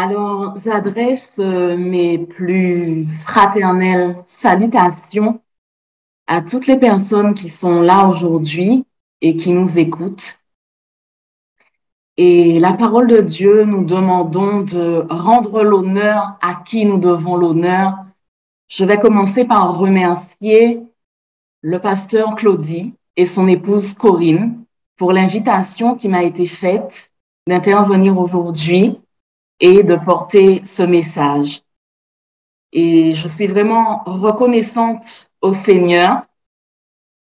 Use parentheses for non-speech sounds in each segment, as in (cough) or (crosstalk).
Alors, j'adresse euh, mes plus fraternelles salutations à toutes les personnes qui sont là aujourd'hui et qui nous écoutent. Et la parole de Dieu, nous demandons de rendre l'honneur à qui nous devons l'honneur. Je vais commencer par remercier le pasteur Claudie et son épouse Corinne pour l'invitation qui m'a été faite d'intervenir aujourd'hui et de porter ce message. Et je suis vraiment reconnaissante au Seigneur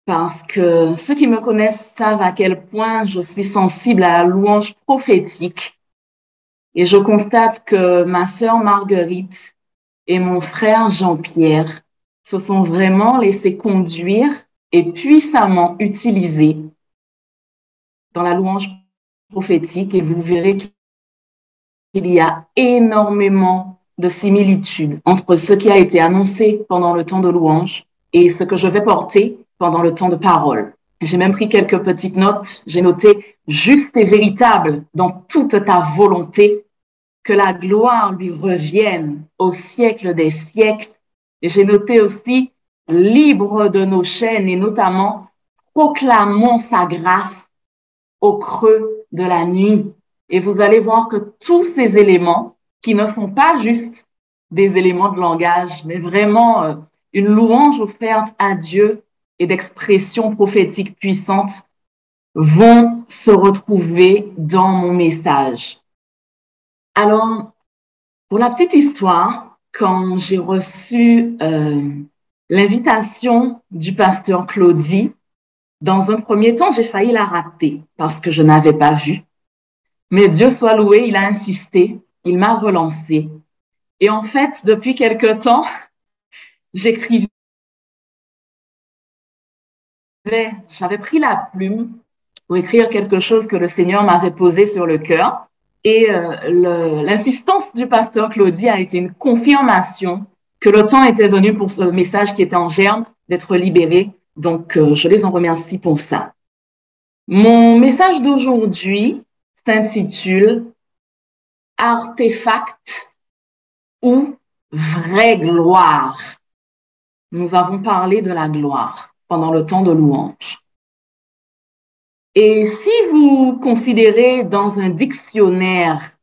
parce que ceux qui me connaissent savent à quel point je suis sensible à la louange prophétique. Et je constate que ma sœur Marguerite et mon frère Jean-Pierre se sont vraiment laissés conduire et puissamment utilisés dans la louange prophétique et vous verrez qu'il y a énormément de similitudes entre ce qui a été annoncé pendant le temps de louange et ce que je vais porter pendant le temps de parole. J'ai même pris quelques petites notes. J'ai noté juste et véritable dans toute ta volonté que la gloire lui revienne au siècle des siècles. Et j'ai noté aussi libre de nos chaînes et notamment proclamons sa grâce au creux de la nuit. Et vous allez voir que tous ces éléments, qui ne sont pas juste des éléments de langage, mais vraiment euh, une louange offerte à Dieu et d'expression prophétique puissante, vont se retrouver dans mon message. Alors, pour la petite histoire, quand j'ai reçu euh, l'invitation du pasteur Claudie dans un premier temps, j'ai failli la rater parce que je n'avais pas vu. Mais Dieu soit loué, il a insisté, il m'a relancé. Et en fait, depuis quelque temps, (laughs) j'écrivais, j'avais pris la plume pour écrire quelque chose que le Seigneur m'avait posé sur le cœur. Et euh, l'insistance du pasteur Claudie a été une confirmation que le temps était venu pour ce message qui était en germe d'être libéré donc, euh, je les en remercie pour ça. Mon message d'aujourd'hui s'intitule Artefact ou vraie gloire. Nous avons parlé de la gloire pendant le temps de louange. Et si vous considérez dans un dictionnaire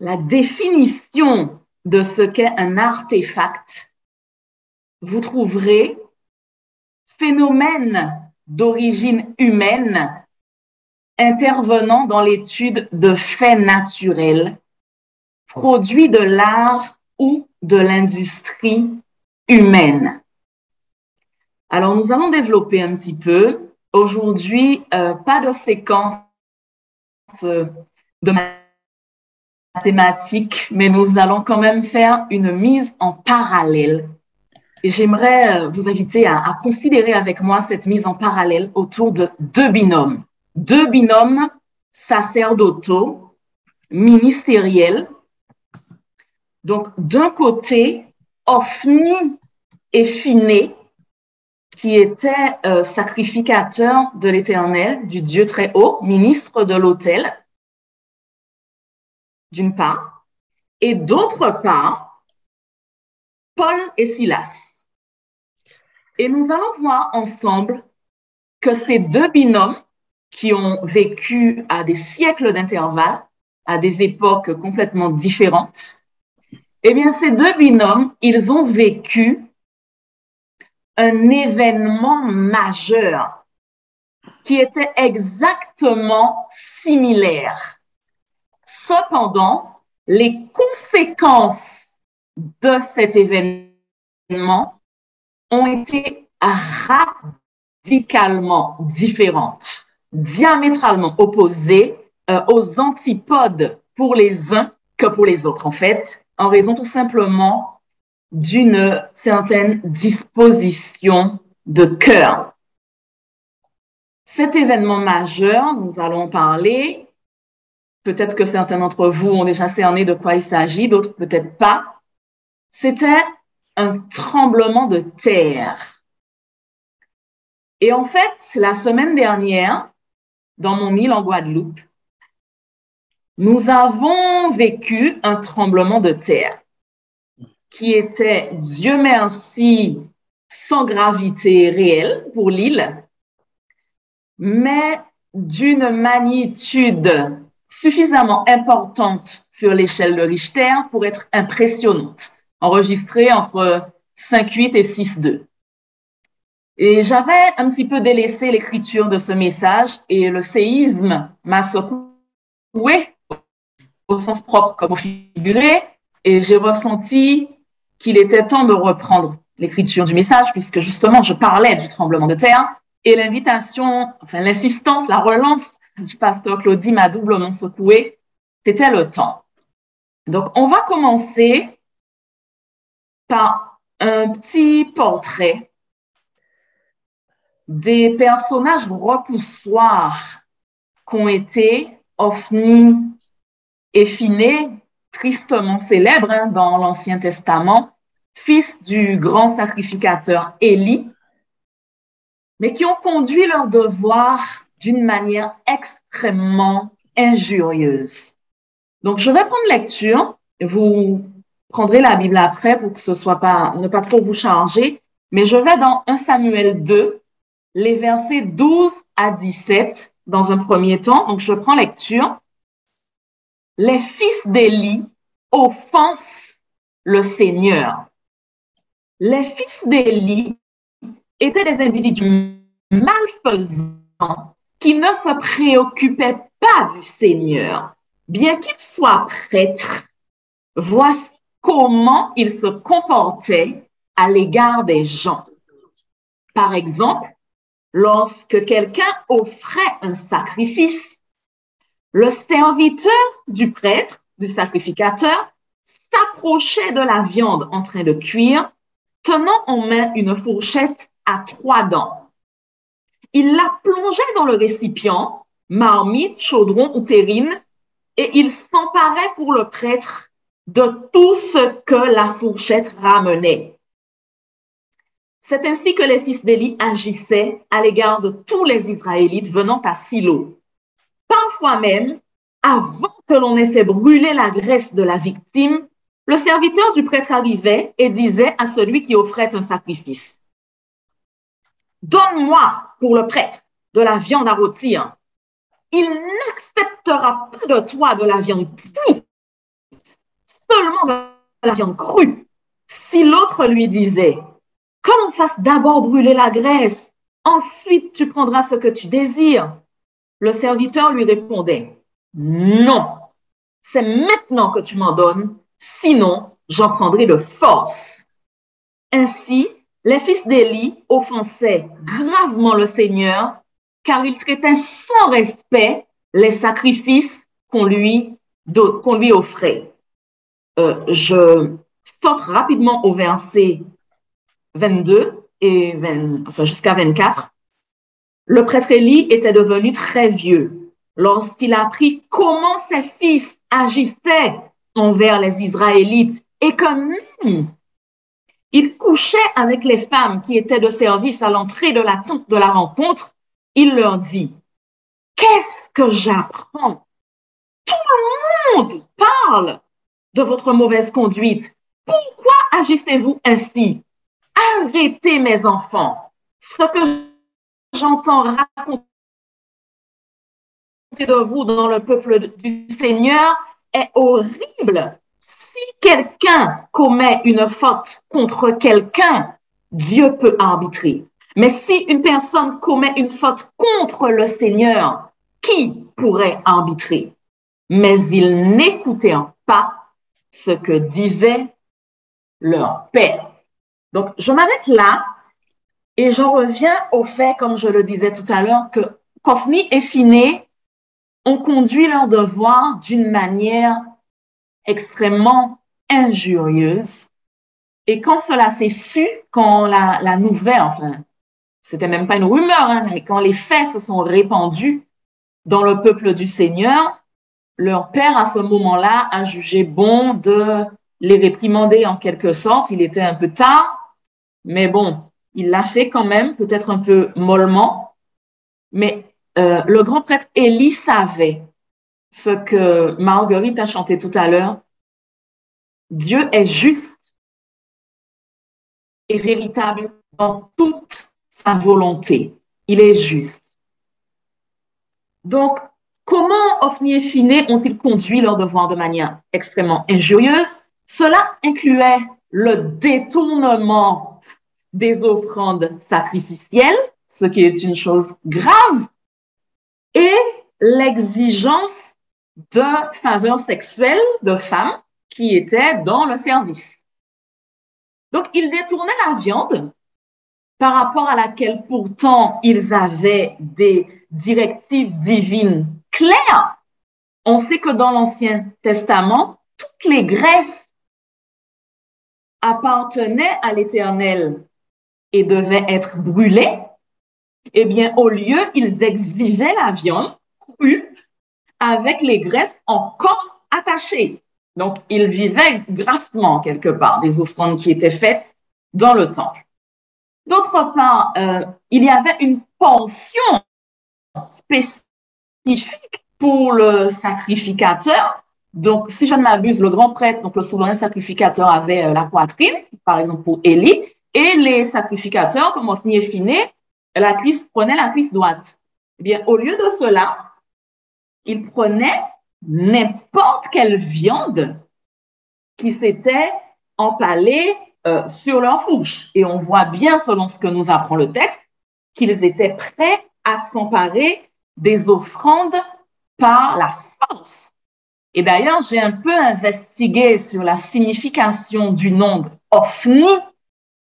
la définition de ce qu'est un artefact, vous trouverez phénomène d'origine humaine intervenant dans l'étude de faits naturels, produits de l'art ou de l'industrie humaine. Alors, nous allons développer un petit peu. Aujourd'hui, euh, pas de séquence euh, de mathématiques, mais nous allons quand même faire une mise en parallèle j'aimerais euh, vous inviter à, considérer avec moi cette mise en parallèle autour de deux binômes. Deux binômes sacerdotaux, ministériels. Donc, d'un côté, Ophni et Phiné, qui était euh, sacrificateur de l'Éternel, du Dieu très haut, ministre de l'autel, d'une part, et d'autre part, Paul et Silas. Et nous allons voir ensemble que ces deux binômes qui ont vécu à des siècles d'intervalle, à des époques complètement différentes, eh bien, ces deux binômes, ils ont vécu un événement majeur qui était exactement similaire. Cependant, les conséquences de cet événement ont été radicalement différentes, diamétralement opposées euh, aux antipodes pour les uns que pour les autres, en fait, en raison tout simplement d'une certaine disposition de cœur. Cet événement majeur, nous allons parler, peut-être que certains d'entre vous ont déjà cerné de quoi il s'agit, d'autres peut-être pas, c'était un tremblement de terre. Et en fait, la semaine dernière, dans mon île en Guadeloupe, nous avons vécu un tremblement de terre qui était, Dieu merci, sans gravité réelle pour l'île, mais d'une magnitude suffisamment importante sur l'échelle de Richter pour être impressionnante, enregistrée entre 5,8 et 6,2. Et j'avais un petit peu délaissé l'écriture de ce message et le séisme m'a secoué au sens propre comme au figuré et j'ai ressenti qu'il était temps de reprendre l'écriture du message puisque justement je parlais du tremblement de terre et l'invitation, enfin l'insistance, la relance du pasteur Claudie m'a doublement secoué. C'était le temps. Donc on va commencer par un petit portrait des personnages repoussoirs qu'ont été Ophni et Phiné, tristement célèbres hein, dans l'Ancien Testament, fils du grand sacrificateur Élie, mais qui ont conduit leur devoir d'une manière extrêmement injurieuse. Donc, je vais prendre lecture. Vous prendrez la Bible après pour que ce soit pas, ne pas trop vous charger. Mais je vais dans 1 Samuel 2, les versets 12 à 17 dans un premier temps. Donc, je prends lecture. Les fils d'Élie offensent le Seigneur. Les fils d'Élie étaient des individus malfaisants qui ne se préoccupaient pas du Seigneur. Bien qu'ils soient prêtres, voici comment ils se comportaient à l'égard des gens. Par exemple, lorsque quelqu'un offrait un sacrifice, le serviteur du prêtre, du sacrificateur, s'approchait de la viande en train de cuire, tenant en main une fourchette à trois dents. Il la plongeait dans le récipient, marmite, chaudron ou terrine, et il s'emparait pour le prêtre de tout ce que la fourchette ramenait. C'est ainsi que les fils d'Élie agissaient à l'égard de tous les Israélites venant à Silo. Parfois même, avant que l'on ait fait brûler la graisse de la victime, le serviteur du prêtre arrivait et disait à celui qui offrait un sacrifice, Donne-moi pour le prêtre de la viande à rôtir. Il n'acceptera pas de toi de la viande cuite, seulement de la viande crue. Si l'autre lui disait, que fasse d'abord brûler la graisse, ensuite tu prendras ce que tu désires. Le serviteur lui répondait, non, c'est maintenant que tu m'en donnes, sinon j'en prendrai de force. Ainsi, les fils d'Élie offensaient gravement le Seigneur car ils traitaient sans respect les sacrifices qu'on lui, qu'on lui offrait. Euh, je saute rapidement au verset 22 et enfin jusqu'à 24, le prêtre Élie était devenu très vieux lorsqu'il apprit comment ses fils agissaient envers les Israélites et que même il couchait avec les femmes qui étaient de service à l'entrée de la tente de la rencontre, il leur dit, qu'est-ce que j'apprends? Tout le monde parle de votre mauvaise conduite. Pourquoi agissez-vous ainsi? Arrêtez mes enfants. Ce que j'entends raconter de vous dans le peuple du Seigneur est horrible. Si quelqu'un commet une faute contre quelqu'un, Dieu peut arbitrer. Mais si une personne commet une faute contre le Seigneur, qui pourrait arbitrer? Mais ils n'écoutaient pas ce que disait leur père. Donc, je m'arrête là et j'en reviens au fait, comme je le disais tout à l'heure, que Kofni et Finé ont conduit leur devoir d'une manière extrêmement injurieuse. Et quand cela s'est su, quand la, nouvelle, enfin, c'était même pas une rumeur, hein, mais quand les faits se sont répandus dans le peuple du Seigneur, leur père, à ce moment-là, a jugé bon de les réprimander en quelque sorte. Il était un peu tard, mais bon, il l'a fait quand même, peut-être un peu mollement. Mais euh, le grand prêtre Élie savait ce que Marguerite a chanté tout à l'heure. Dieu est juste et véritable dans toute sa volonté. Il est juste. Donc, comment Ophni et Finé ont-ils conduit leur devoir de manière extrêmement injurieuse? Cela incluait le détournement des offrandes sacrificielles, ce qui est une chose grave, et l'exigence de faveur sexuelle de femmes qui étaient dans le service. Donc, ils détournaient la viande par rapport à laquelle pourtant ils avaient des directives divines claires. On sait que dans l'Ancien Testament, toutes les graisses appartenaient à l'Éternel et devaient être brûlées. Eh bien, au lieu, ils exigeaient la viande crue avec les graisses encore attachées. Donc, ils vivaient grassement quelque part des offrandes qui étaient faites dans le temple. D'autre part, euh, il y avait une pension spécifique pour le sacrificateur. Donc, si je ne m'abuse, le grand prêtre, donc le souverain sacrificateur avait euh, la poitrine, par exemple pour Élie, et les sacrificateurs, comme Osni et Finé, la cuisse prenait la cuisse droite. Eh bien, au lieu de cela, ils prenaient n'importe quelle viande qui s'était empalée euh, sur leur fourche. Et on voit bien, selon ce que nous apprend le texte, qu'ils étaient prêts à s'emparer des offrandes par la force. Et d'ailleurs, j'ai un peu investigué sur la signification du nom Ophni.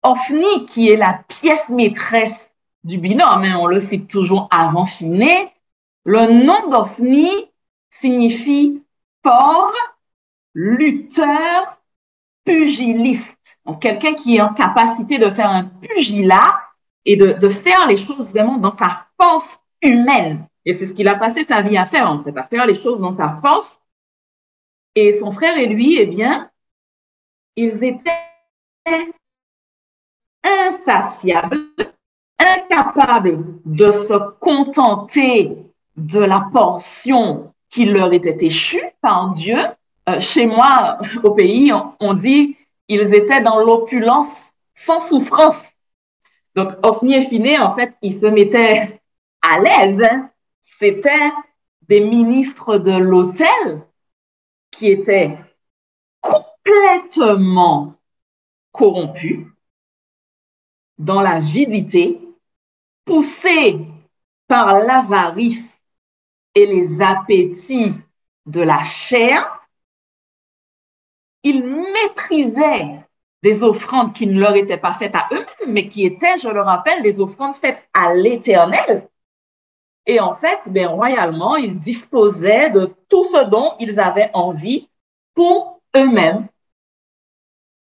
Ophni, qui est la pièce maîtresse du binôme, hein, on le cite toujours avant Finé, le nom d'Ophni signifie fort, lutteur, pugiliste. Donc, quelqu'un qui est en capacité de faire un pugilat et de, de faire les choses vraiment dans sa force humaine. Et c'est ce qu'il a passé sa vie à faire, en fait, à faire les choses dans sa force. Et son frère et lui, eh bien, ils étaient insatiables, incapables de se contenter de la portion qui leur était échue par Dieu. Euh, chez moi, au pays, on, dit ils étaient dans l'opulence sans souffrance. Donc, Ophni et Finé, en fait, ils se mettaient à l'aise. C'était des ministres de l'hôtel qui étaient complètement corrompus dans la l'avidité, poussés par l'avarice et les appétits de la chair, ils méprisaient des offrandes qui ne leur étaient pas faites à eux-mêmes, mais qui étaient, je le rappelle, des offrandes faites à l'Éternel. Et en fait, ben, royalement, ils disposaient de tout ce dont ils avaient envie pour eux-mêmes.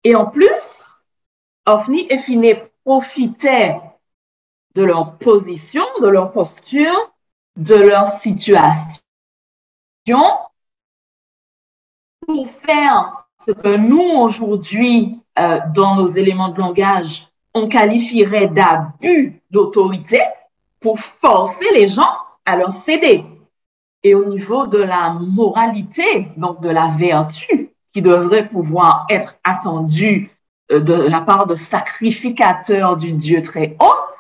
Et en plus, Ophni et Phiné profitaient de leur position, de leur posture, de leur situation pour faire ce que nous, aujourd'hui, euh, dans nos éléments de langage, on qualifierait d'abus d'autorité pour forcer les gens à leur céder. Et au niveau de la moralité, donc de la vertu, qui devrait pouvoir être attendue de la part de sacrificateurs du Dieu très haut,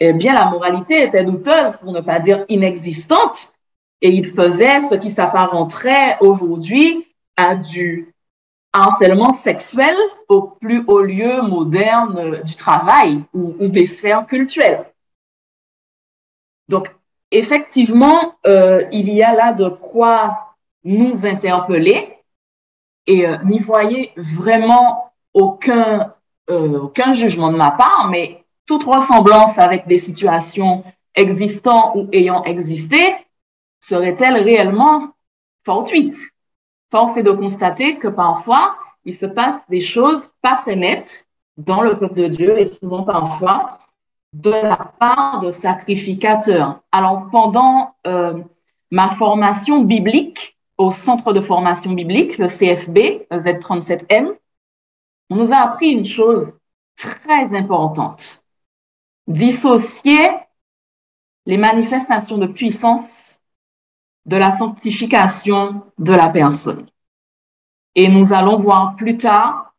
eh bien, la moralité était douteuse, pour ne pas dire inexistante, et il faisait ce qui s'apparenterait aujourd'hui à du harcèlement sexuel au plus haut lieu moderne du travail ou, des sphères culturelles. Donc, effectivement, euh, il y a là de quoi nous interpeller et euh, n'y voyez vraiment aucun, euh, aucun jugement de ma part, mais toute ressemblance avec des situations existant ou ayant existé serait-elle réellement fortuite? Force est de constater que parfois, il se passe des choses pas très nettes dans le peuple de Dieu et souvent parfois de la part de sacrificateurs. Alors, pendant euh, ma formation biblique au centre de formation biblique, le CFB, le Z37M, on nous a appris une chose très importante dissocier les manifestations de puissance de la sanctification de la personne. Et nous allons voir plus tard,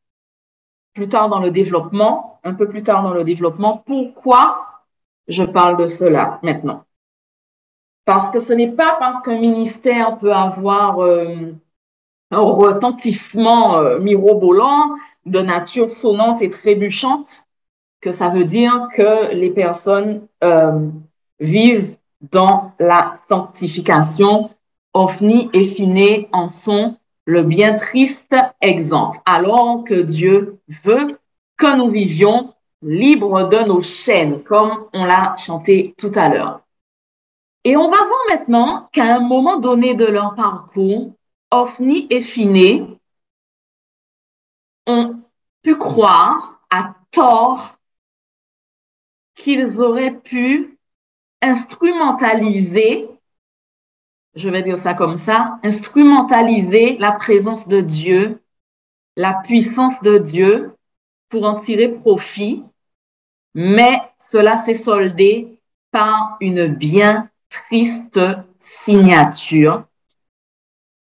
plus tard dans le développement, un peu plus tard dans le développement, pourquoi je parle de cela maintenant. Parce que ce n'est pas parce qu'un ministère peut avoir euh, un retentissement euh, mirobolant de nature sonnante et trébuchante que ça veut dire que les personnes euh, vivent dans la sanctification. Ophni et Finé en sont le bien triste exemple, alors que Dieu veut que nous vivions libres de nos chaînes, comme on l'a chanté tout à l'heure. Et on va voir maintenant qu'à un moment donné de leur parcours, Ophni et Finé ont pu croire à tort qu'ils auraient pu instrumentaliser, je vais dire ça comme ça, instrumentaliser la présence de Dieu, la puissance de Dieu pour en tirer profit, mais cela s'est soldé par une bien triste signature.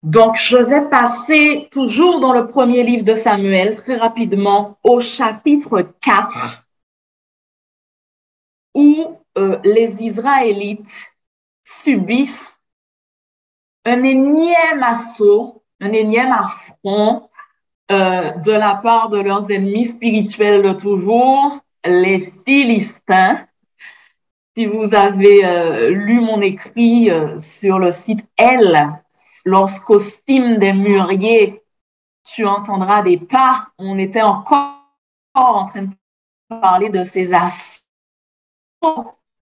Donc, je vais passer toujours dans le premier livre de Samuel, très rapidement, au chapitre 4 où euh, les Israélites subissent un énième assaut, un énième affront euh, de la part de leurs ennemis spirituels de toujours, les Philistins. Si vous avez euh, lu mon écrit sur le site L, lorsqu'au cime des mûriers, tu entendras des pas, on était encore en train de parler de ces assauts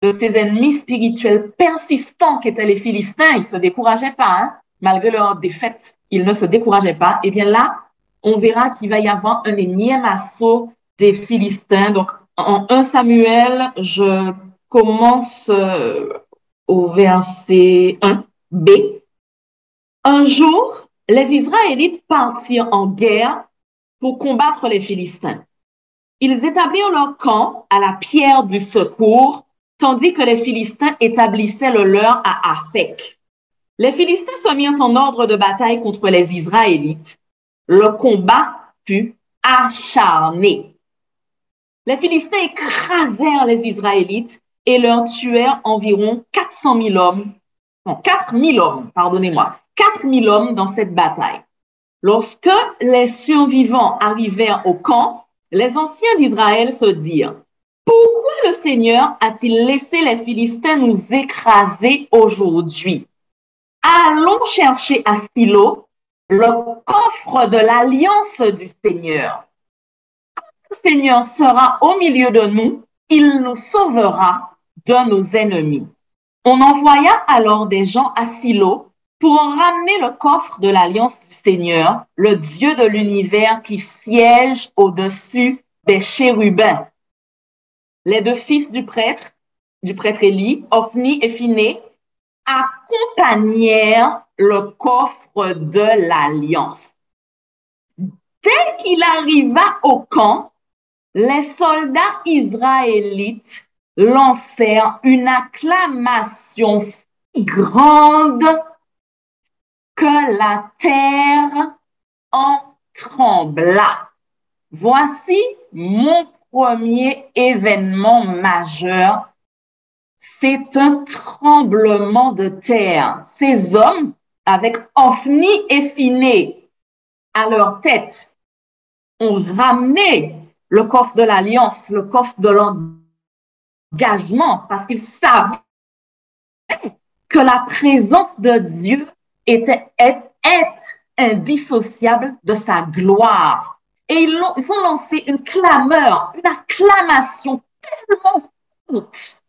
de ses ennemis spirituels persistants qu'étaient les Philistins, ils ne se décourageaient pas, hein. malgré leur défaite, ils ne se décourageaient pas. Et eh bien là, on verra qu'il va y avoir un énième assaut des Philistins. Donc, en 1 Samuel, je commence euh, au verset 1b. Un jour, les Israélites partirent en guerre pour combattre les Philistins. Ils établirent leur camp à la pierre du secours, tandis que les Philistins établissaient le leur à Aphek. Les Philistins se mirent en ordre de bataille contre les Israélites. Le combat fut acharné. Les Philistins écrasèrent les Israélites et leur tuèrent environ 400 000 hommes, non, 4 000 hommes, pardonnez-moi, 4 000 hommes dans cette bataille. Lorsque les survivants arrivèrent au camp, les anciens d'Israël se dirent, pourquoi le Seigneur a-t-il laissé les Philistins nous écraser aujourd'hui? Allons chercher à Silo le coffre de l'alliance du Seigneur. Quand le Seigneur sera au milieu de nous, il nous sauvera de nos ennemis. On envoya alors des gens à Silo pour ramener le coffre de l'alliance du Seigneur, le Dieu de l'univers qui siège au-dessus des chérubins. Les deux fils du prêtre, du prêtre Élie, Ophni et Phiné, accompagnèrent le coffre de l'alliance. Dès qu'il arriva au camp, les soldats israélites lancèrent une acclamation grande que la terre en trembla. Voici mon premier événement majeur. C'est un tremblement de terre. Ces hommes, avec Ophni et Phiné à leur tête, ont ramené le coffre de l'alliance, le coffre de l'engagement, parce qu'ils savaient que la présence de Dieu était, est, indissociable de sa gloire. Et ils, ont, ils ont lancé une clameur, une acclamation tellement forte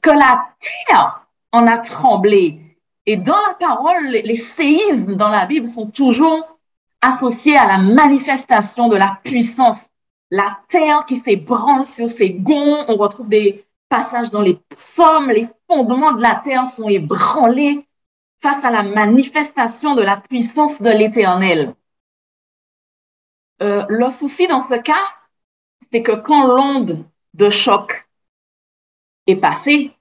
que la terre en a tremblé. Et dans la parole, les séismes dans la Bible sont toujours associés à la manifestation de la puissance. La terre qui s'ébranle sur ses gonds, on retrouve des passages dans les psaumes, les fondements de la terre sont ébranlés face à la manifestation de la puissance de l'Éternel. Euh, le souci dans ce cas, c'est que quand l'onde de choc est passée,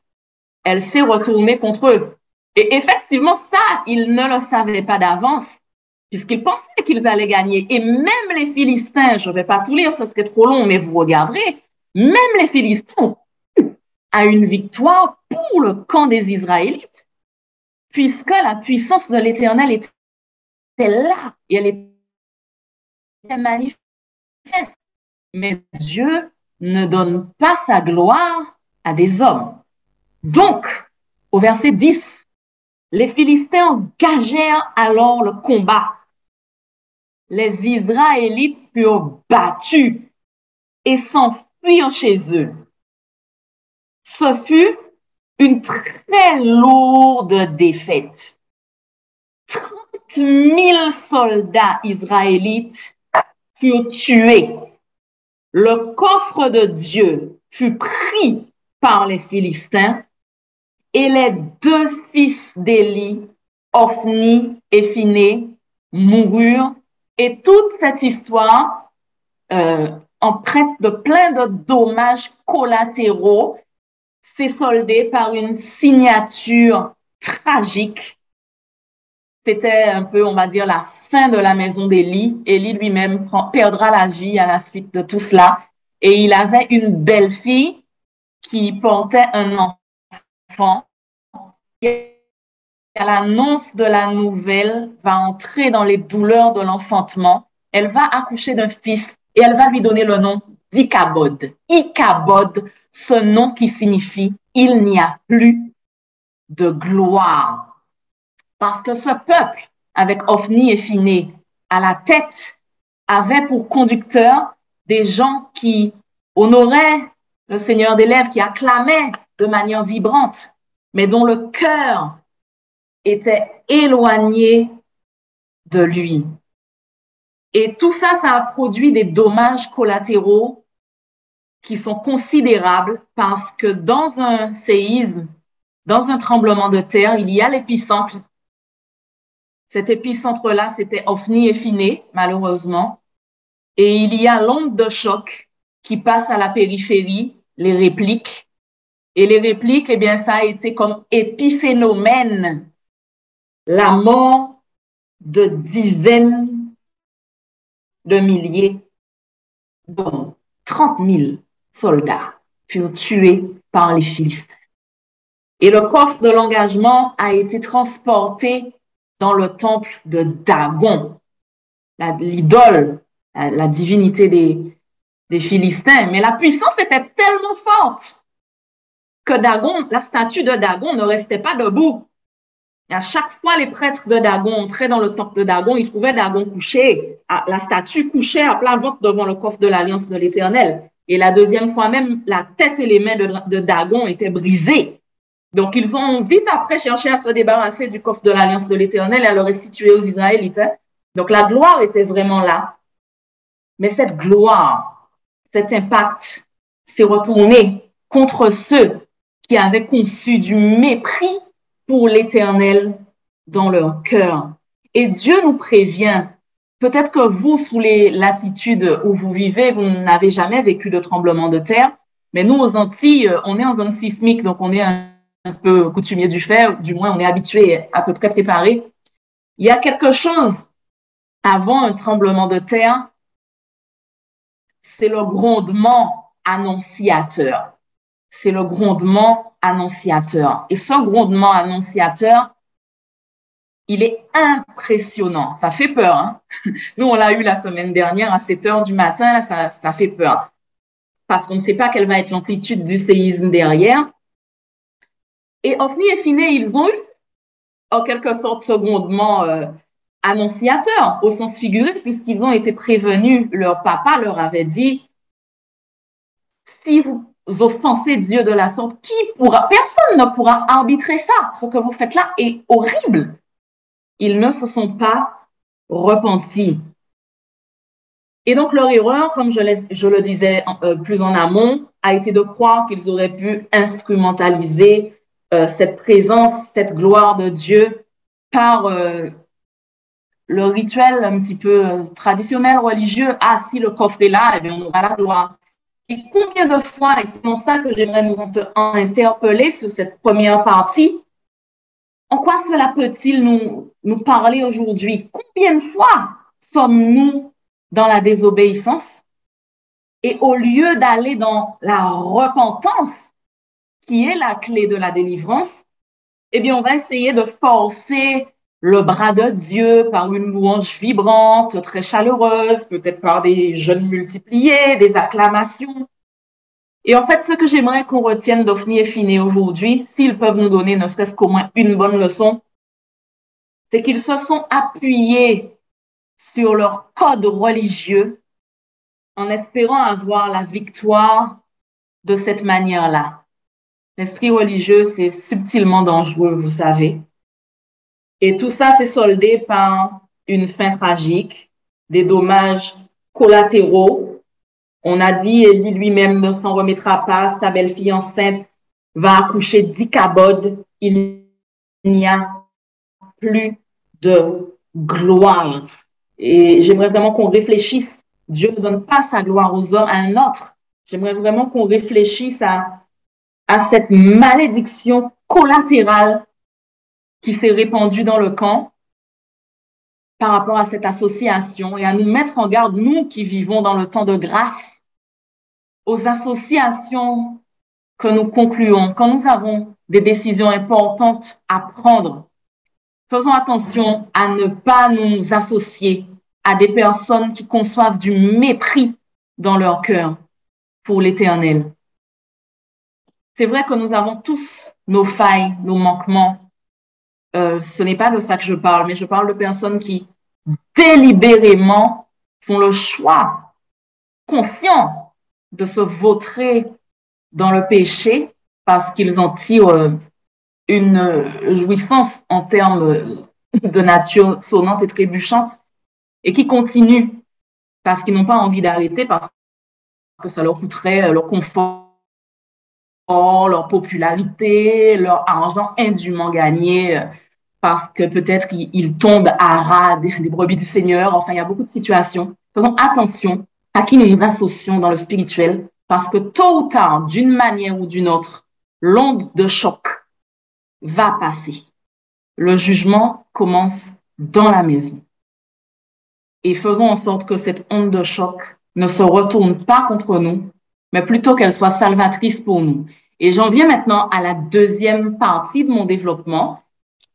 elle s'est retournée contre eux. Et effectivement, ça, ils ne le savaient pas d'avance, puisqu'ils pensaient qu'ils allaient gagner. Et même les Philistins, je ne vais pas tout lire, ce serait trop long, mais vous regarderez, même les Philistins ont à une victoire pour le camp des Israélites, puisque la puissance de l'Éternel était là et elle était manifeste. Mais Dieu ne donne pas sa gloire à des hommes. Donc, au verset 10, les Philistins engagèrent alors le combat. Les Israélites furent battus et s'enfuirent chez eux. Ce fut une très lourde défaite. 30 000 soldats israélites furent tués. Le coffre de Dieu fut pris par les Philistins et les deux fils d'Élie, Ophni et Phiné, moururent. Et toute cette histoire euh, en prête de plein de dommages collatéraux s'est soldée par une signature tragique. C'était un peu, on va dire, la fin de la maison d'Élie. Élie lui-même perdra la vie à la suite de tout cela. Et il avait une belle fille qui portait un enfant à l'annonce de la nouvelle va entrer dans les douleurs de l'enfantement. Elle va accoucher d'un fils et elle va lui donner le nom d'Icabod. Icabod, ce nom qui signifie il n'y a plus de gloire. Parce que ce peuple, avec Ophni et Phiné à la tête, avait pour conducteur des gens qui honoraient le Seigneur des lèvres, qui acclamaient de manière vibrante, mais dont le cœur était éloigné de lui. Et tout ça, ça a produit des dommages collatéraux qui sont considérables parce que dans un séisme, dans un tremblement de terre, il y a l'épicentre. Cet épicentre-là, c'était Ophni et Finé, malheureusement. Et il y a l'onde de choc qui passe à la périphérie, les répliques, et les répliques, eh bien, ça a été comme épiphénomène, la mort de dizaines de milliers, dont 30 000 soldats furent tués par les Philistins. Et le coffre de l'engagement a été transporté dans le temple de Dagon, l'idole, la, divinité des, des Philistins. Mais la puissance était tellement forte que Dagon, la statue de Dagon ne restait pas debout. Et à chaque fois, les prêtres de Dagon entraient dans le temple de Dagon, ils trouvaient Dagon couché, la statue couchée à plat ventre devant le coffre de l'alliance de l'Éternel. Et la deuxième fois même, la tête et les mains de, Dagon étaient brisées. Donc, ils ont vite après cherché à se débarrasser du coffre de l'alliance de l'Éternel et à le restituer aux Israélites. Hein. Donc, la gloire était vraiment là. Mais cette gloire, cet impact s'est retourné contre ceux qui avaient conçu du mépris pour l'Éternel dans leur cœur. Et Dieu nous prévient, peut-être que vous, sous les latitudes où vous vivez, vous n'avez jamais vécu de tremblement de terre, mais nous, aux Antilles, on est en zone sismique, donc on est un, peu coutumier du fer, du moins on est habitué, à peu près préparé. Il y a quelque chose avant un tremblement de terre, c'est le grondement annonciateur c'est le grondement annonciateur. Et ce grondement annonciateur, il est impressionnant. Ça fait peur. Hein? (laughs) Nous, on l'a eu la semaine dernière à 7 heures du matin, ça, fait peur. Parce qu'on ne sait pas quelle va être l'amplitude du séisme derrière. Et Ophni et Finé, ils ont eu en quelque sorte ce grondement euh, annonciateur au sens figuré, puisqu'ils ont été prévenus. Leur papa leur avait dit, si vous offensez Dieu de la sorte, qui pourra, personne ne pourra arbitrer ça. Ce que vous faites là est horrible. Ils ne se sont pas repentis. Et donc leur erreur, comme je, le disais euh, plus en amont, a été de croire qu'ils auraient pu instrumentaliser euh, cette présence, cette gloire de Dieu par euh, le rituel un petit peu traditionnel religieux. Ah, si le coffre est là, eh bien, on aura la gloire. Et combien de fois, et c'est pour ça que j'aimerais nous interpeller sur cette première partie, En quoi cela peut-il nous, nous parler aujourd'hui? Combien de fois sommes-nous dans la désobéissance? Et au lieu d'aller dans la repentance, qui est la clé de la délivrance, eh bien, on va essayer de forcer le bras de Dieu par une louange vibrante, très chaleureuse, peut-être par des jeûnes multipliés, des acclamations. Et en fait, ce que j'aimerais qu'on retienne d'Ophni et Finé aujourd'hui, s'ils peuvent nous donner ne serait-ce qu'au moins une bonne leçon, c'est qu'ils se sont appuyés sur leur code religieux en espérant avoir la victoire de cette manière-là. L'esprit religieux, c'est subtilement dangereux, vous savez. Et tout ça s'est soldé par une fin tragique, des dommages collatéraux. On a dit, Élie lui-même ne s'en remettra pas, sa belle-fille enceinte va accoucher d'Icabod. Il n'y a plus de gloire. Et j'aimerais vraiment qu'on réfléchisse. Dieu ne donne pas sa gloire aux hommes à un autre. J'aimerais vraiment qu'on réfléchisse à, à cette malédiction collatérale qui s'est répandue dans le camp par rapport à cette association et à nous mettre en garde, nous qui vivons dans le temps de grâce, aux associations que nous concluons quand nous avons des décisions importantes à prendre. Faisons attention à ne pas nous associer à des personnes qui conçoivent du mépris dans leur cœur pour l'éternel. C'est vrai que nous avons tous nos failles, nos manquements, euh, ce n'est pas de ça que je parle, mais je parle de personnes qui délibérément font le choix conscient de se vautrer dans le péché parce qu'ils en tirent euh, une jouissance en termes de nature sonnante et trébuchante et qui continuent parce qu'ils n'ont pas envie d'arrêter parce que ça leur coûterait euh, leur confort, leur popularité, leur argent indûment gagné parce que peut-être ils tombent à ras des, brebis du Seigneur. Enfin, il y a beaucoup de situations. Faisons attention à qui nous nous associons dans le spirituel, parce que tôt ou tard, d'une manière ou d'une autre, l'onde de choc va passer. Le jugement commence dans la maison. Et faisons en sorte que cette onde de choc ne se retourne pas contre nous, mais plutôt qu'elle soit salvatrice pour nous. Et j'en viens maintenant à la deuxième partie de mon développement,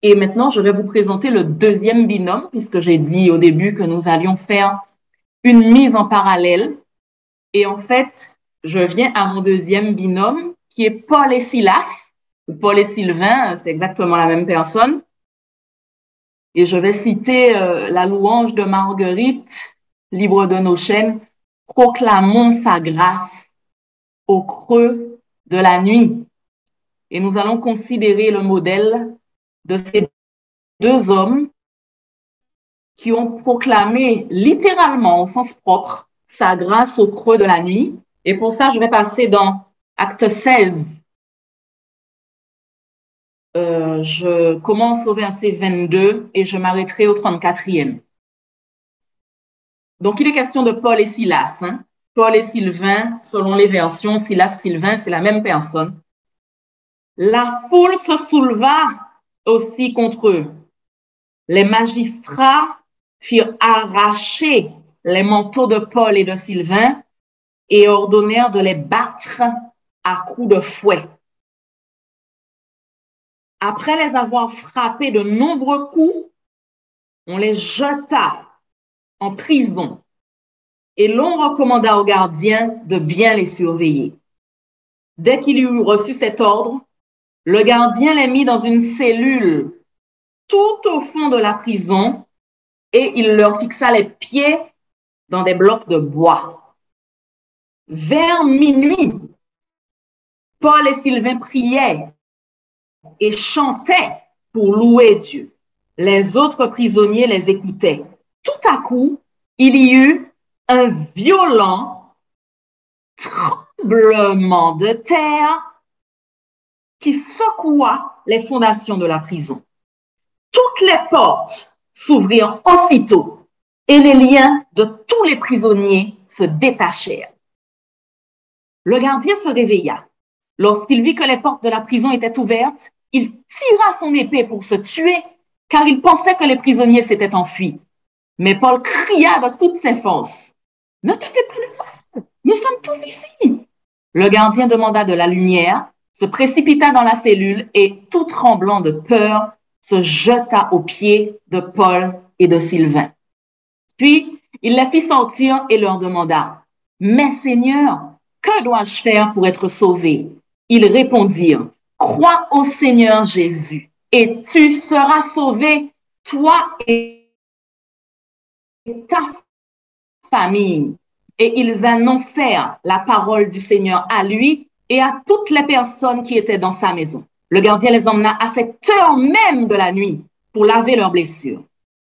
et maintenant, je vais vous présenter le deuxième binôme, puisque j'ai dit au début que nous allions faire une mise en parallèle. Et en fait, je viens à mon deuxième binôme, qui est Paul et Silas. Paul et Sylvain, c'est exactement la même personne. Et je vais citer euh, la louange de Marguerite, libre de nos chaînes, proclamons sa grâce au creux de la nuit. Et nous allons considérer le modèle de ces deux hommes qui ont proclamé littéralement au sens propre sa grâce au creux de la nuit. Et pour ça, je vais passer dans Acte 16. Euh, je commence au verset 22 et je m'arrêterai au 34e. Donc, il est question de Paul et Silas. Hein. Paul et Sylvain, selon les versions, Silas, Sylvain, c'est la même personne. La foule se souleva aussi contre eux. Les magistrats firent arracher les manteaux de Paul et de Sylvain et ordonnèrent de les battre à coups de fouet. Après les avoir frappés de nombreux coups, on les jeta en prison et l'on recommanda aux gardiens de bien les surveiller. Dès qu'il eut reçu cet ordre, le gardien les mit dans une cellule tout au fond de la prison et il leur fixa les pieds dans des blocs de bois. Vers minuit, Paul et Sylvain priaient et chantaient pour louer Dieu. Les autres prisonniers les écoutaient. Tout à coup, il y eut un violent tremblement de terre qui secoua les fondations de la prison. Toutes les portes s'ouvrirent aussitôt et les liens de tous les prisonniers se détachèrent. Le gardien se réveilla. Lorsqu'il vit que les portes de la prison étaient ouvertes, il tira son épée pour se tuer, car il pensait que les prisonniers s'étaient enfuis. Mais Paul cria de toutes ses forces, Ne te fais pas de mal, nous sommes tous ici. Le gardien demanda de la lumière, se précipita dans la cellule et, tout tremblant de peur, se jeta aux pieds de Paul et de Sylvain. Puis, il les fit sortir et leur demanda, Mais Seigneur, que dois-je faire pour être sauvé? Ils répondirent, Crois au Seigneur Jésus et tu seras sauvé, toi et ta Et ils annoncèrent la parole du Seigneur à lui et à toutes les personnes qui étaient dans sa maison. Le gardien les emmena à cette heure même de la nuit pour laver leurs blessures.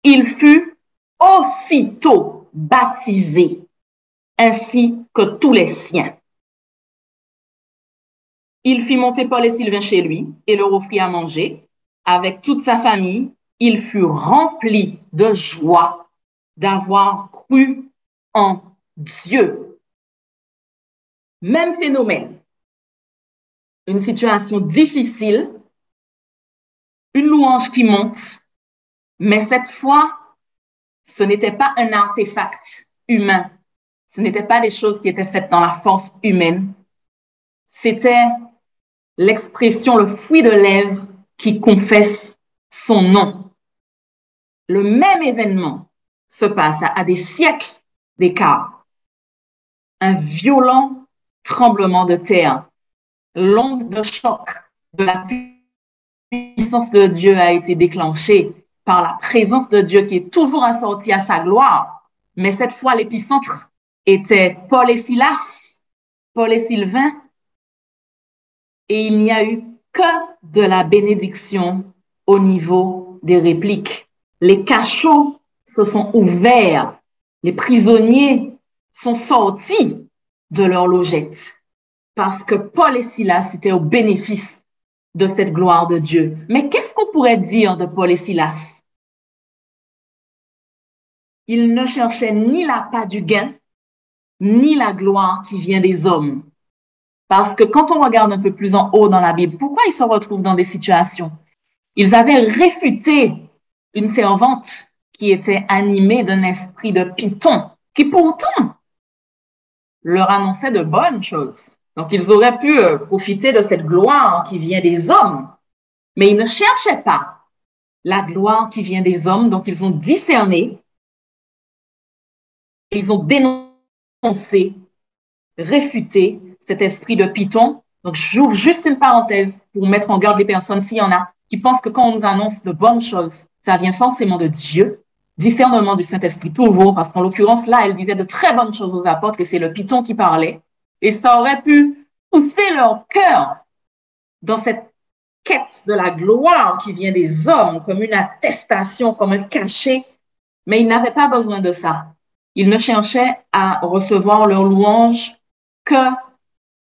Il fut aussitôt baptisé, ainsi que tous les siens. Il fit monter Paul et Sylvain chez lui et leur offrit à manger. Avec toute sa famille, il fut rempli de joie d'avoir cru en Dieu. Même phénomène. Une situation difficile, une louange qui monte, mais cette fois, ce n'était pas un artefact humain. Ce n'était pas des choses qui étaient faites dans la force humaine. C'était l'expression, le fruit de lèvres qui confesse son nom. Le même événement se passe à, des siècles d'écart. Un violent tremblement de terre, l'onde de choc de la puissance de Dieu a été déclenchée par la présence de Dieu qui est toujours assortie à sa gloire. Mais cette fois, l'épicentre était Paul et Silas, Paul et Sylvain, et il n'y a eu que de la bénédiction au niveau des répliques. Les cachots se sont ouverts, les prisonniers sont sortis de leur logette parce que Paul et Silas étaient au bénéfice de cette gloire de Dieu. Mais qu'est-ce qu'on pourrait dire de Paul et Silas? Ils ne cherchaient ni la pas du gain, ni la gloire qui vient des hommes. Parce que quand on regarde un peu plus en haut dans la Bible, pourquoi ils se retrouvent dans des situations? Ils avaient réfuté une servante qui était animée d'un esprit de python, qui pourtant leur annonçait de bonnes choses. Donc ils auraient pu euh, profiter de cette gloire qui vient des hommes, mais ils ne cherchaient pas la gloire qui vient des hommes, donc ils ont discerné, ils ont dénoncé, réfuté cet esprit de Python. Donc, j'ouvre juste une parenthèse pour mettre en garde les personnes s'il y en a qui pensent que quand on nous annonce de bonnes choses, ça vient forcément de Dieu. Discernement du Saint-Esprit toujours, parce qu'en l'occurrence, là, elle disait de très bonnes choses aux apôtres et c'est le Python qui parlait. Et ça aurait pu pousser leur cœur dans cette quête de la gloire qui vient des hommes, comme une attestation, comme un cachet. Mais ils n'avaient pas besoin de ça. Ils ne cherchaient à recevoir leur louange que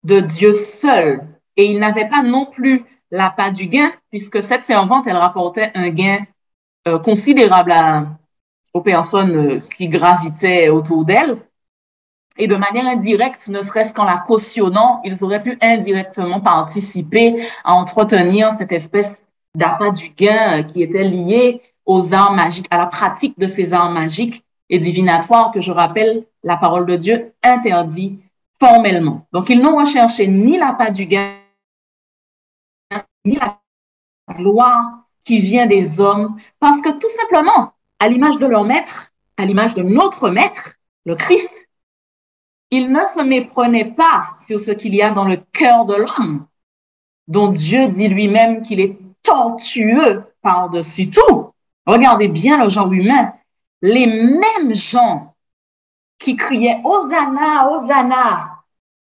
de Dieu seul. Et il n'avait pas non plus la part du gain, puisque cette servante, elle rapportait un gain euh, considérable aux personnes euh, qui gravitaient autour d'elle. Et de manière indirecte, ne serait-ce qu'en la cautionnant, ils auraient pu indirectement participer à entretenir cette espèce d'appât du gain euh, qui était lié aux arts magiques, à la pratique de ces arts magiques et divinatoires que je rappelle, la parole de Dieu interdit formellement. Donc, ils n'ont recherché ni la part du gain, ni la gloire qui vient des hommes, parce que tout simplement, à l'image de leur maître, à l'image de notre maître, le Christ, ils ne se méprenaient pas sur ce qu'il y a dans le cœur de l'homme, dont Dieu dit lui-même qu'il est tortueux par-dessus tout. Regardez bien le genre humain. Les mêmes gens qui criaient Hosanna, Hosanna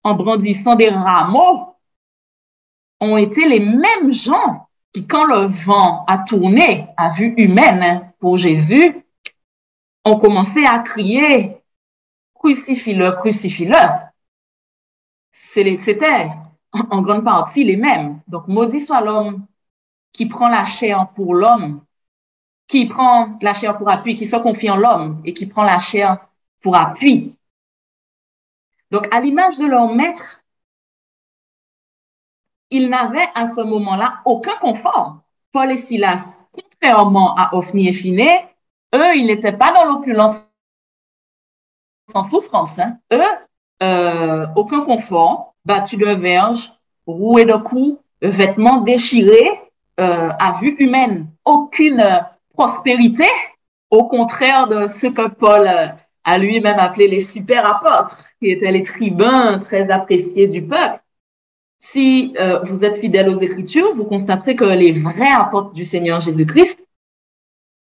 en brandissant des rameaux ont été les mêmes gens qui, quand le vent a tourné à vue humaine pour Jésus, ont commencé à crier crucifie-le, crucifie-le. C'était en grande partie les mêmes. Donc, maudit soit l'homme qui prend la chair pour l'homme, qui prend la chair pour appui, qui se confie en l'homme et qui prend la chair pour appui. Donc, à l'image de leur maître, ils n'avaient à ce moment-là aucun confort. Paul et Silas, contrairement à Ophni et Phiné, eux, ils n'étaient pas dans l'opulence sans souffrance. Hein. Eux, euh, aucun confort, battus de verge, roués de coups, vêtements déchirés, euh, à vue humaine, aucune prospérité, au contraire de ce que Paul a lui-même appelé les super apôtres, qui étaient les tribuns très appréciés du peuple. Si euh, vous êtes fidèle aux Écritures, vous constaterez que les vrais apôtres du Seigneur Jésus-Christ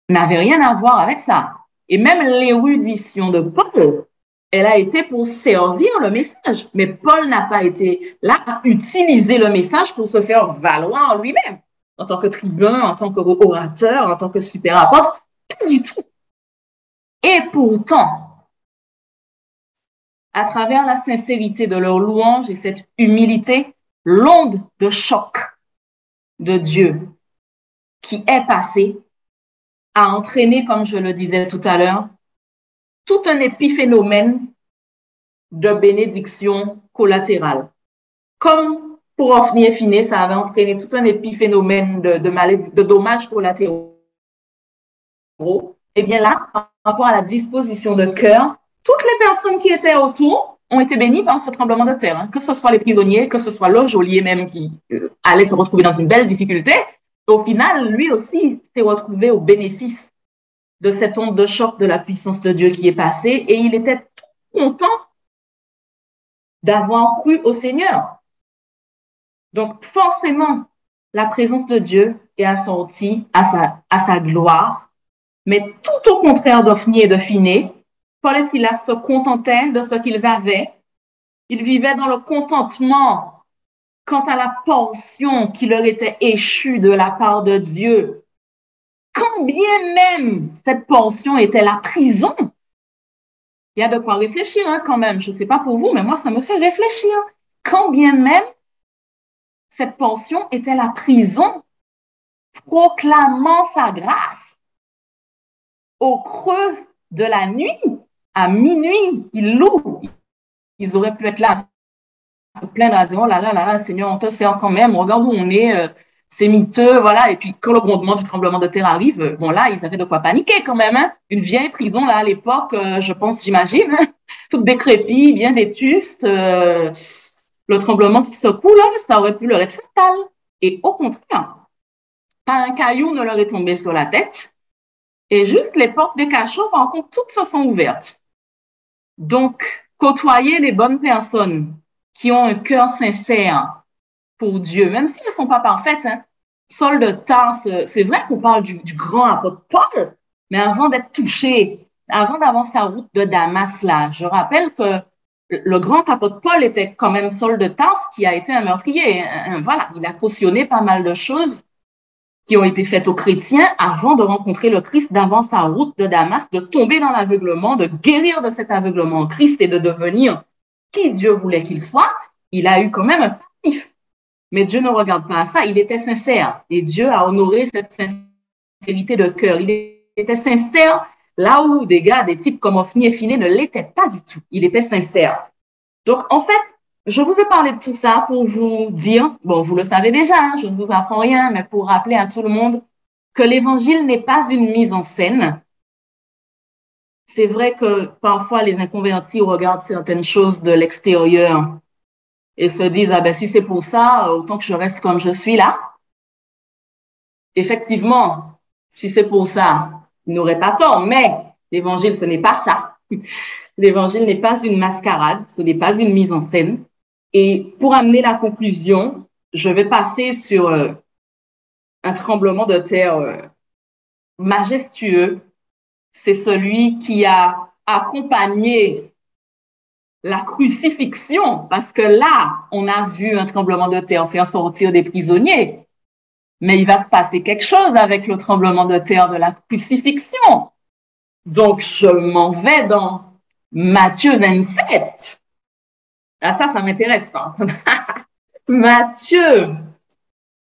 n'avaient rien à voir avec ça. Et même l'érudition de Paul, elle a été pour servir le message. Mais Paul n'a pas été là à utiliser le message pour se faire valoir lui-même, en tant que tribun, en tant qu'orateur, en tant que super apôtre. Pas du tout. Et pourtant, à travers la sincérité de leur louange et cette humilité, l'onde de choc de Dieu qui est passée a entraîné, comme je le disais tout à l'heure, tout un épiphénomène de bénédiction collatérale. Comme pour Ophni et Finé, ça avait entraîné tout un épiphénomène de, de, de dommages collatéraux. Et eh bien là, par rapport à la disposition de cœur, toutes les personnes qui étaient autour ont été bénis par ce tremblement de terre, hein. que ce soit les prisonniers, que ce soit le geôlier même qui euh, allait se retrouver dans une belle difficulté. Au final, lui aussi s'est retrouvé au bénéfice de cette onde de choc de la puissance de Dieu qui est passée et il était content d'avoir cru au Seigneur. Donc forcément, la présence de Dieu est assortie à sa, à sa gloire, mais tout au contraire d'Ophni et de Phiné, Paul et Silas se contentaient de ce qu'ils avaient? Ils vivaient dans le contentement quant à la portion qui leur était échue de la part de Dieu. Quand bien même cette portion était la prison, il y a de quoi réfléchir hein, quand même. Je ne sais pas pour vous, mais moi, ça me fait réfléchir. Quand bien même cette portion était la prison, proclamant sa grâce au creux de la nuit, à minuit, ils louent. Ils auraient pu être là, se plaindre à dire, oh là là là là, Seigneur, on te sert quand même, regarde où on est, euh, c'est miteux, voilà. Et puis, quand le grondement du tremblement de terre arrive, euh, bon là, ils avaient de quoi paniquer quand même, hein. Une vieille prison, là, à l'époque, euh, je pense, j'imagine, hein. (laughs) toute décrépite, bien vétuste, le tremblement qui secoue, là, ça aurait pu leur être fatal. Et au contraire, pas un caillou ne leur est tombé sur la tête, et juste les portes des cachots, par contre, toutes se sont ouvertes. Donc, côtoyer les bonnes personnes qui ont un cœur sincère pour Dieu, même si elles ne sont pas parfaites. Hein. Saul de Tarse, c'est vrai qu'on parle du, grand apôtre Paul, mais avant d'être touché, avant d'avoir sa route de Damas là, je rappelle que le grand apôtre Paul était quand même Saul de Tarse qui a été un meurtrier. Voilà, il a cautionné pas mal de choses qui ont été faites aux chrétiens avant de rencontrer le Christ, d'avant sa route de Damas, de tomber dans l'aveuglement, de guérir de cet aveuglement en Christ et de devenir qui Dieu voulait qu'il soit, il a eu quand même un passif. Mais Dieu ne regarde pas ça, il était sincère et Dieu a honoré cette sincérité de cœur. Il était sincère là où des gars, des types comme Ophni et Finé ne l'étaient pas du tout. Il était sincère. Donc, en fait, je vous ai parlé de tout ça pour vous dire, bon, vous le savez déjà, hein, je ne vous apprends rien, mais pour rappeler à tout le monde que l'évangile n'est pas une mise en scène. C'est vrai que parfois les inconvertis regardent certaines choses de l'extérieur et se disent, ah ben si c'est pour ça, autant que je reste comme je suis là. Effectivement, si c'est pour ça, il n'aurait pas tort, mais l'évangile, ce n'est pas ça. (laughs) L'évangile n'est pas une mascarade, ce n'est pas une mise en scène. Et pour amener la conclusion, je vais passer sur euh, un tremblement de terre euh, majestueux. C'est celui qui a accompagné la crucifixion, parce que là, on a vu un tremblement de terre faire sortir des prisonniers. Mais il va se passer quelque chose avec le tremblement de terre de la crucifixion. Donc, je m'en vais dans Matthieu 27. Ah, ça, ça m'intéresse pas. (laughs) Matthieu.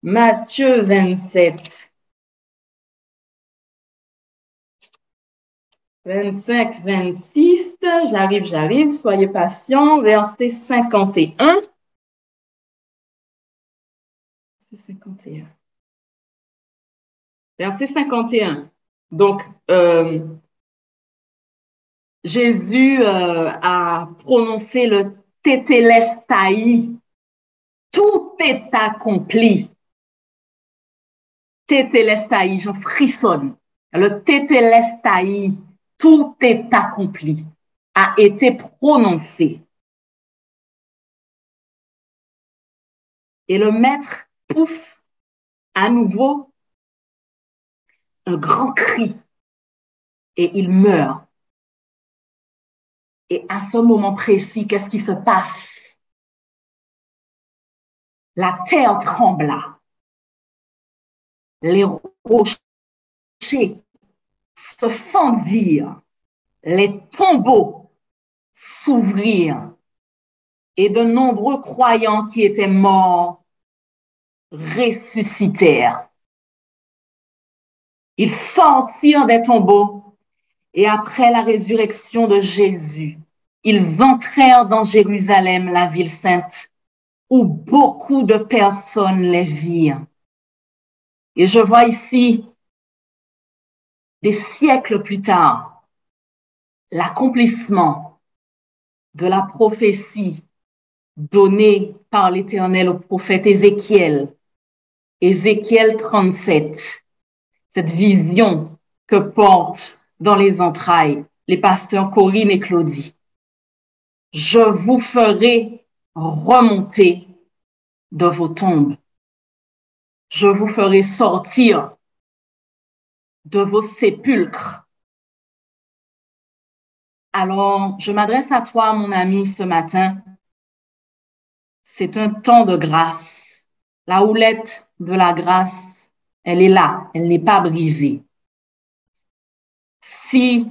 Matthieu 27. 25, 26, j'arrive, j'arrive, soyez patients, verset 51. Verset 51. Verset 51. Donc, euh, Jésus euh, a prononcé le tétélestai. Tout est accompli. Tétélestai, je frissonne. Le tétélestai, tout est accompli, a été prononcé. Et le maître pousse à nouveau un grand cri et il meurt. Et à ce moment précis, qu'est-ce qui se passe? La terre trembla. Les rochers se fendirent. Les tombeaux s'ouvrirent. Et de nombreux croyants qui étaient morts ressuscitèrent. Ils sortirent des tombeaux et après la résurrection de Jésus, ils entrèrent dans Jérusalem, la ville sainte, où beaucoup de personnes les virent. Et je vois ici, des siècles plus tard, l'accomplissement de la prophétie donnée par l'Éternel au prophète Ézéchiel. Ézéchiel 37, cette vision que portent dans les entrailles les pasteurs Corinne et Claudie. Je vous ferai remonter de vos tombes. Je vous ferai sortir de vos sépulcres. Alors, je m'adresse à toi, mon ami, ce matin. C'est un temps de grâce. La houlette de la grâce elle est là, elle n'est pas brisée. Si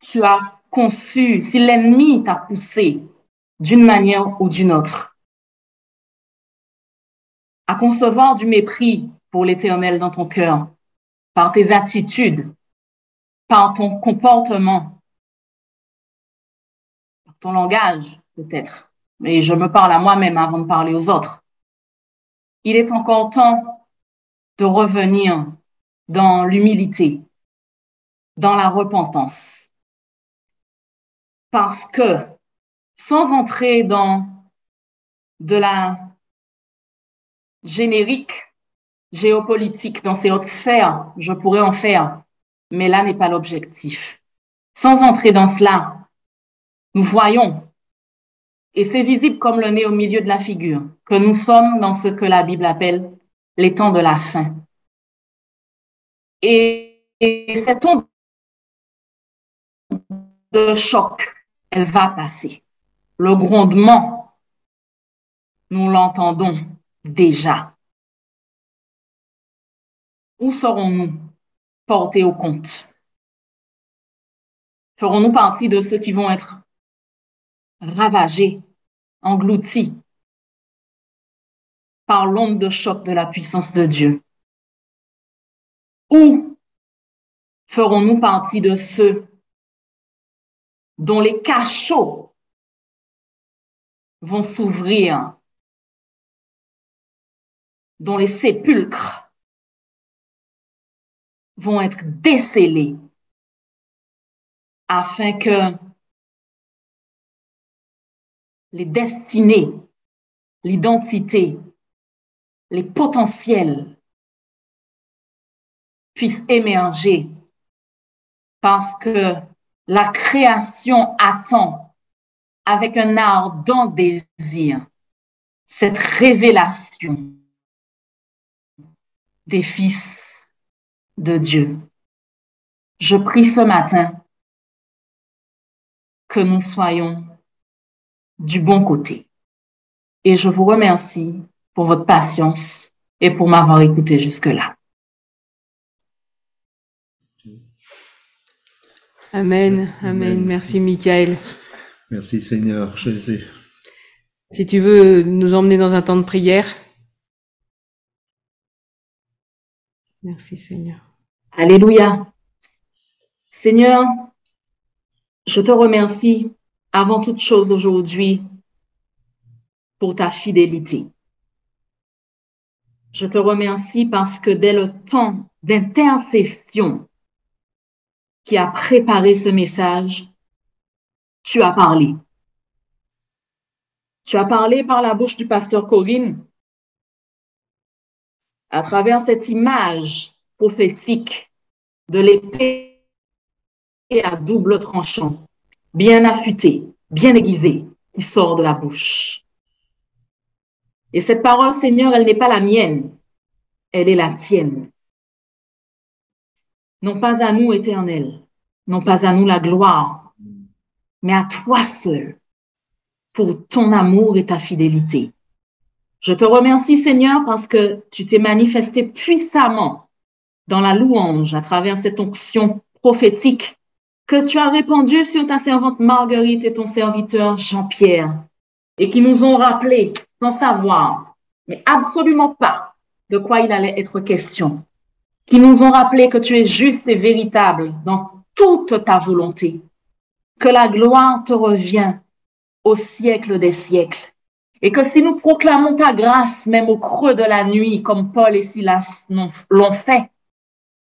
tu as conçu, si l'ennemi t'a poussé d'une manière ou d'une autre à concevoir du mépris pour l'Éternel dans ton cœur, par tes attitudes, par ton comportement, par ton langage peut-être, mais je me parle à moi-même avant de parler aux autres. Il est encore temps de revenir dans l'humilité, dans la repentance. Parce que sans entrer dans de la générique géopolitique dans ces hautes sphères, je pourrais en faire, mais là n'est pas l'objectif. Sans entrer dans cela, nous voyons, et c'est visible comme le nez au milieu de la figure, que nous sommes dans ce que la Bible appelle les temps de la fin. Et, cette onde de choc, elle va passer. Le grondement, nous l'entendons déjà. Où serons-nous portés au compte? Ferons-nous partie de ceux qui vont être ravagés, engloutis par l'onde de choc de la puissance de Dieu? Ou ferons-nous partie de ceux dont les cachots vont s'ouvrir, dont les sépulcres vont être décellés afin que les destinées, l'identité, les potentiels puissent émerger parce que la création attend avec un ardent désir cette révélation des fils de Dieu. Je prie ce matin que nous soyons du bon côté. Et je vous remercie pour votre patience et pour m'avoir écouté jusque-là. Amen, amen. Merci, Michael. Merci, Seigneur Jésus. Si tu veux nous emmener dans un temps de prière. Merci, Seigneur. Alléluia. Seigneur, je te remercie avant toute chose aujourd'hui pour ta fidélité. Je te remercie parce que dès le temps d'intercession qui a préparé ce message, tu as parlé. Tu as parlé par la bouche du pasteur Corinne à travers cette image prophétique de l'épée à double tranchant, bien affûtée, bien aiguisée, qui sort de la bouche. Et cette parole, Seigneur, elle n'est pas la mienne, elle est la tienne. Non pas à nous, éternel, non pas à nous la gloire, mais à toi seul, pour ton amour et ta fidélité. Je te remercie, Seigneur, parce que tu t'es manifesté puissamment dans la louange à travers cette onction prophétique que tu as répandue sur ta servante Marguerite et ton serviteur Jean-Pierre et qui nous ont rappelé, sans savoir, mais absolument pas, de quoi il allait être question, qui nous ont rappelé que tu es juste et véritable dans toute ta volonté, que la gloire te revient au siècle des siècles, et que si nous proclamons ta grâce même au creux de la nuit, comme Paul et Silas l'ont fait,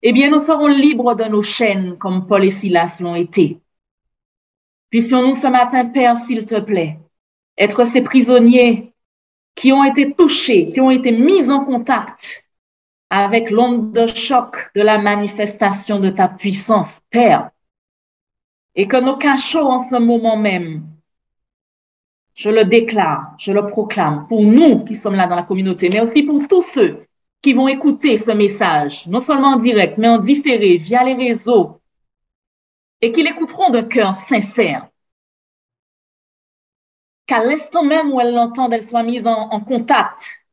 eh bien nous serons libres de nos chaînes, comme Paul et Silas l'ont été. Puissions-nous ce matin, Père, s'il te plaît, être ces prisonniers qui ont été touchés, qui ont été mis en contact avec l'onde de choc de la manifestation de ta puissance, Père, et que nos cachots en ce moment même je le déclare, je le proclame pour nous qui sommes là dans la communauté, mais aussi pour tous ceux qui vont écouter ce message, non seulement en direct, mais en différé via les réseaux, et qui l'écouteront d'un cœur sincère. Qu'à l'instant même où elles l'entendent, elles soient mises en contact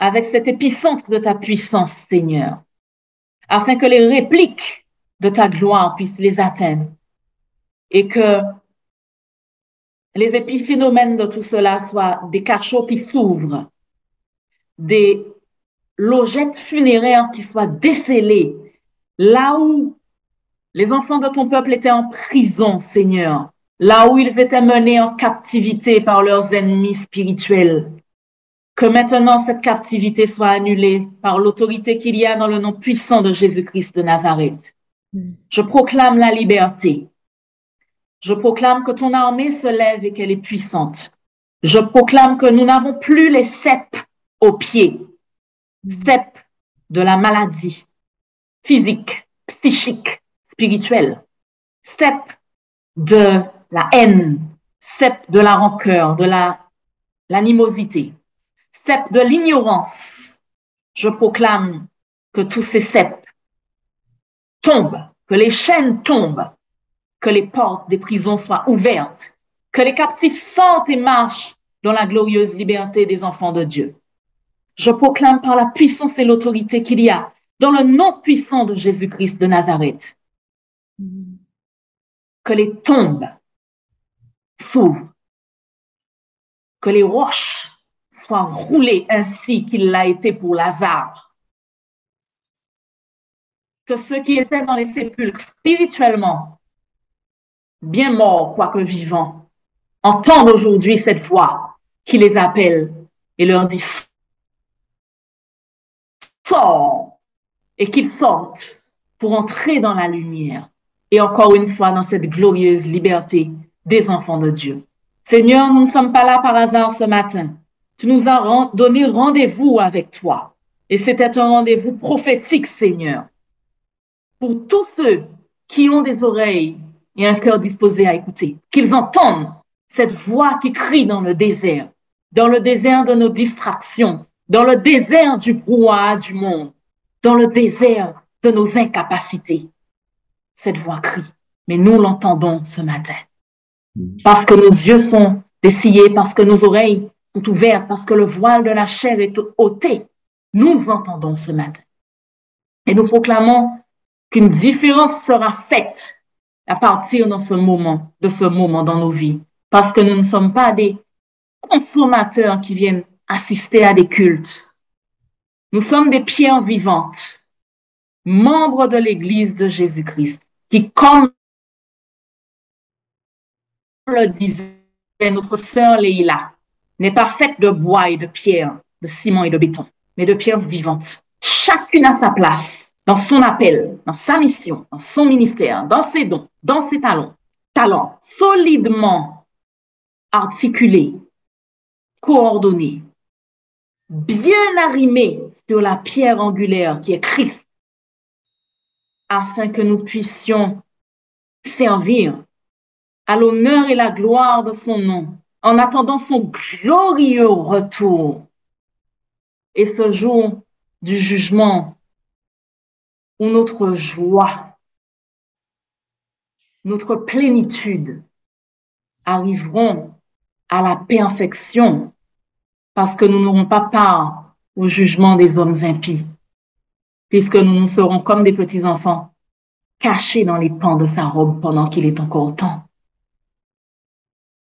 avec cet épicentre de ta puissance, Seigneur, afin que les répliques de ta gloire puissent les atteindre et que les épiphénomènes de tout cela soient des cachots qui s'ouvrent, des logettes funéraires qui soient décelées, là où les enfants de ton peuple étaient en prison, Seigneur, là où ils étaient menés en captivité par leurs ennemis spirituels. Que maintenant cette captivité soit annulée par l'autorité qu'il y a dans le nom puissant de Jésus-Christ de Nazareth. Je proclame la liberté. Je proclame que ton armée se lève et qu'elle est puissante. Je proclame que nous n'avons plus les cèpes aux pieds, cèpes de la maladie physique, psychique, spirituelle, cèpes de la haine, cèpes de la rancœur, de la l'animosité, cèpes de l'ignorance. Je proclame que tous ces cèpes tombent, que les chaînes tombent que les portes des prisons soient ouvertes, que les captifs sortent et marchent dans la glorieuse liberté des enfants de Dieu. Je proclame par la puissance et l'autorité qu'il y a dans le nom puissant de Jésus-Christ de Nazareth que les tombes s'ouvrent, que les roches soient roulées ainsi qu'il l'a été pour Lazare, que ceux qui étaient dans les sépulcres spirituellement bien morts quoique vivants, entendent aujourd'hui cette voix qui les appelle et leur dit sors et qu'ils sortent pour entrer dans la lumière et encore une fois dans cette glorieuse liberté des enfants de Dieu. Seigneur, nous ne sommes pas là par hasard ce matin. Tu nous as donné rendez-vous avec toi. Et c'était un rendez-vous prophétique, Seigneur. Pour tous ceux qui ont des oreilles et un cœur disposé à écouter, qu'ils entendent cette voix qui crie dans le désert, dans le désert de nos distractions, dans le désert du brouhaha du monde, dans le désert de nos incapacités. Cette voix crie, mais nous l'entendons ce matin. Parce que nos yeux sont dessillés, parce que nos oreilles sont ouvertes, parce que le voile de la chair est ôté, nous entendons ce matin. Et nous proclamons qu'une différence sera faite à partir de ce moment, dans nos vies. Parce que nous ne sommes pas des consommateurs qui viennent assister à des cultes. Nous sommes des pierres vivantes, membres de l'Église de Jésus-Christ, qui, comme le disait notre sœur Leïla, n'est pas faite de bois et de pierre, de ciment et de béton. mais de pierres vivantes. Chacune à sa place, dans son appel, dans sa mission, dans son ministère, dans ses dons, dans ses talents, talents solidement articulés, coordonnés, bien arrimés sur la pierre angulaire qui est Christ, afin que nous puissions servir à l'honneur et la gloire de son nom, en attendant son glorieux retour. Et ce jour du jugement où notre joie, notre plénitude arriveront à la perfection parce que nous n'aurons pas part au jugement des hommes impies, puisque nous nous serons comme des petits enfants cachés dans les pans de sa robe pendant qu'il est encore temps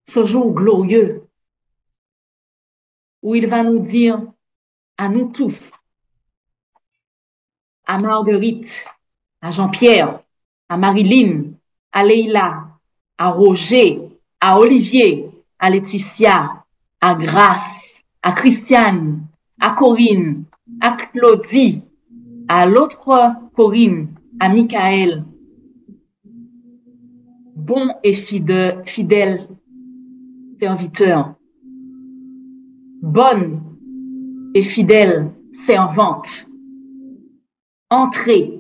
ce jour glorieux où il va nous dire à nous tous, à Marguerite, à Jean-Pierre, à Marilyn, à Leila, à Roger, à Olivier, à Laetitia, à Grace, à Christiane, à Corinne, à Claudie, à l'autre Corinne, à Michael. Bon et fidèle, fidèle serviteur, bonne et fidèle servante, entrez,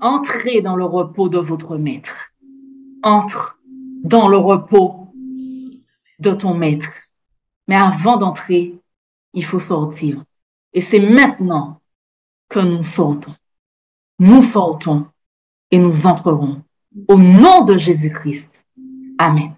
entrez dans le repos de votre maître. Entre dans le repos de ton maître. Mais avant d'entrer, il faut sortir. Et c'est maintenant que nous sortons. Nous sortons et nous entrerons. Au nom de Jésus-Christ. Amen.